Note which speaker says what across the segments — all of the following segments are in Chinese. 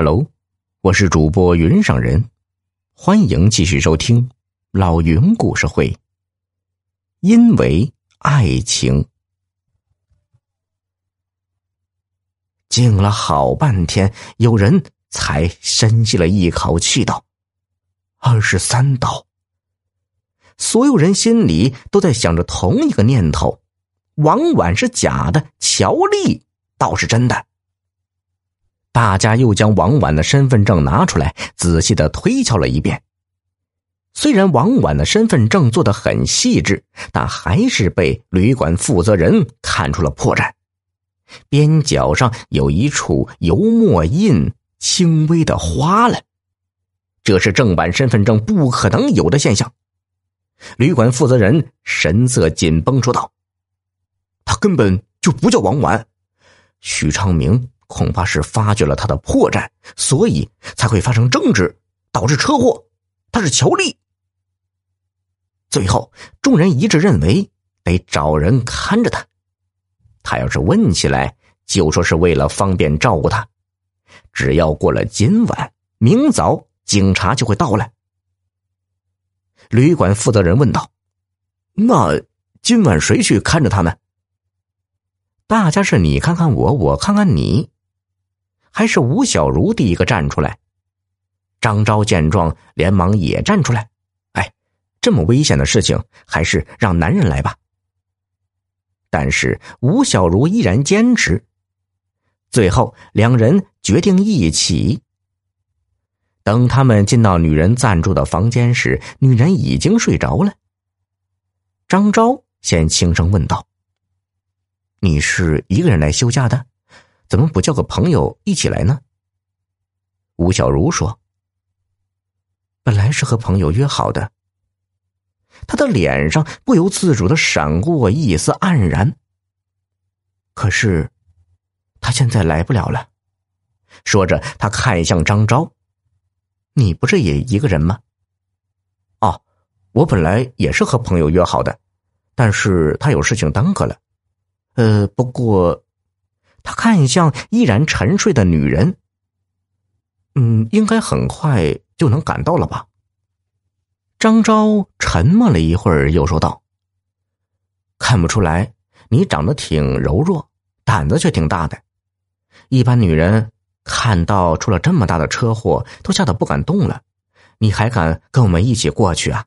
Speaker 1: Hello，我是主播云上人，欢迎继续收听老云故事会。因为爱情，静了好半天，有人才深吸了一口气，道：“二十三刀。”所有人心里都在想着同一个念头：王婉是假的，乔丽倒是真的。大家又将王婉的身份证拿出来，仔细的推敲了一遍。虽然王婉的身份证做的很细致，但还是被旅馆负责人看出了破绽。边角上有一处油墨印轻微的花了，这是正版身份证不可能有的现象。旅馆负责人神色紧绷说道：“他根本就不叫王婉，许昌明。”恐怕是发觉了他的破绽，所以才会发生争执，导致车祸。他是乔丽。最后，众人一致认为得找人看着他。他要是问起来，就说是为了方便照顾他。只要过了今晚，明早警察就会到来。旅馆负责人问道：“那今晚谁去看着他呢？”大家是你看看我，我看看你。还是吴小如第一个站出来。张昭见状，连忙也站出来。哎，这么危险的事情，还是让男人来吧。但是吴小如依然坚持。最后，两人决定一起。等他们进到女人暂住的房间时，女人已经睡着了。张昭先轻声问道：“你是一个人来休假的？”怎么不叫个朋友一起来呢？吴小如说：“本来是和朋友约好的。”他的脸上不由自主的闪过一丝黯然。可是，他现在来不了了。说着，他看向张昭：“你不是也一个人吗？”“哦，我本来也是和朋友约好的，但是他有事情耽搁了。呃，不过……”他看向依然沉睡的女人，嗯，应该很快就能赶到了吧？张昭沉默了一会儿，又说道：“看不出来，你长得挺柔弱，胆子却挺大的。一般女人看到出了这么大的车祸，都吓得不敢动了，你还敢跟我们一起过去啊？”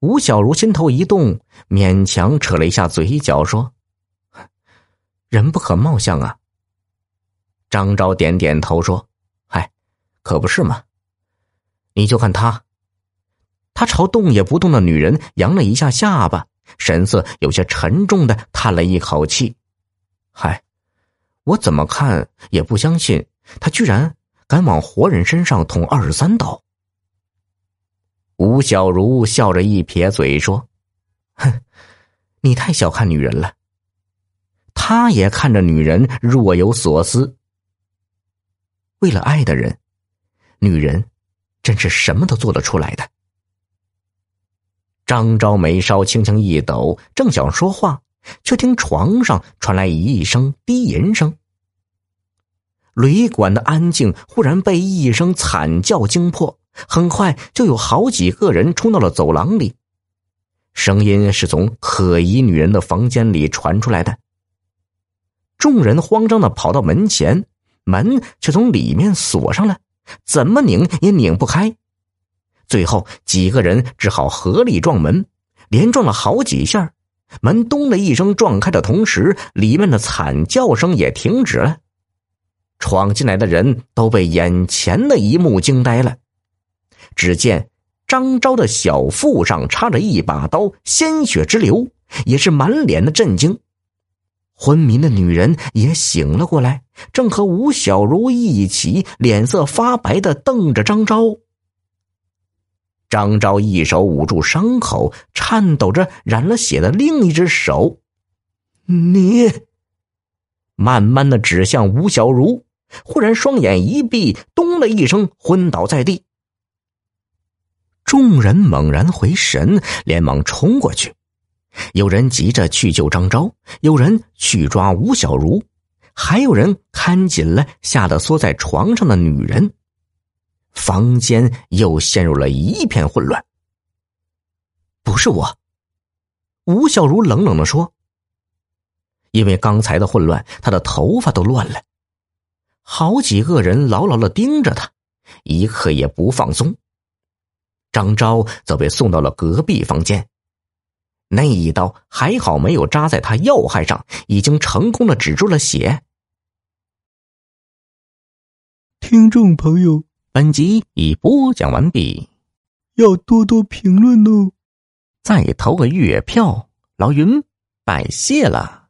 Speaker 1: 吴小如心头一动，勉强扯了一下嘴角，说。人不可貌相啊。张昭点点头说：“嗨，可不是嘛。你就看他。”他朝动也不动的女人扬了一下下巴，神色有些沉重的叹了一口气：“嗨，我怎么看也不相信他居然敢往活人身上捅二十三刀。”吴小如笑着一撇嘴说：“哼，你太小看女人了。”他也看着女人，若有所思。为了爱的人，女人真是什么都做得出来的。张昭眉梢轻轻一抖，正想说话，却听床上传来一声低吟声。旅馆的安静忽然被一声惨叫惊破，很快就有好几个人冲到了走廊里，声音是从可疑女人的房间里传出来的。众人慌张的跑到门前，门却从里面锁上了，怎么拧也拧不开。最后几个人只好合力撞门，连撞了好几下，门咚的一声撞开的同时，里面的惨叫声也停止了。闯进来的人都被眼前的一幕惊呆了。只见张昭的小腹上插着一把刀，鲜血直流，也是满脸的震惊。昏迷的女人也醒了过来，正和吴小如一起脸色发白的瞪着张昭。张昭一手捂住伤口，颤抖着染了血的另一只手，你慢慢的指向吴小如，忽然双眼一闭，咚的一声昏倒在地。众人猛然回神，连忙冲过去。有人急着去救张昭，有人去抓吴小如，还有人看紧了吓得缩在床上的女人。房间又陷入了一片混乱。不是我，吴小如冷冷的说。因为刚才的混乱，她的头发都乱了。好几个人牢牢的盯着他，一刻也不放松。张昭则被送到了隔壁房间。那一刀还好没有扎在他要害上，已经成功的止住了血。
Speaker 2: 听众朋友，
Speaker 1: 本集已播讲完毕，
Speaker 2: 要多多评论哦，
Speaker 1: 再投个月票，老云拜谢了。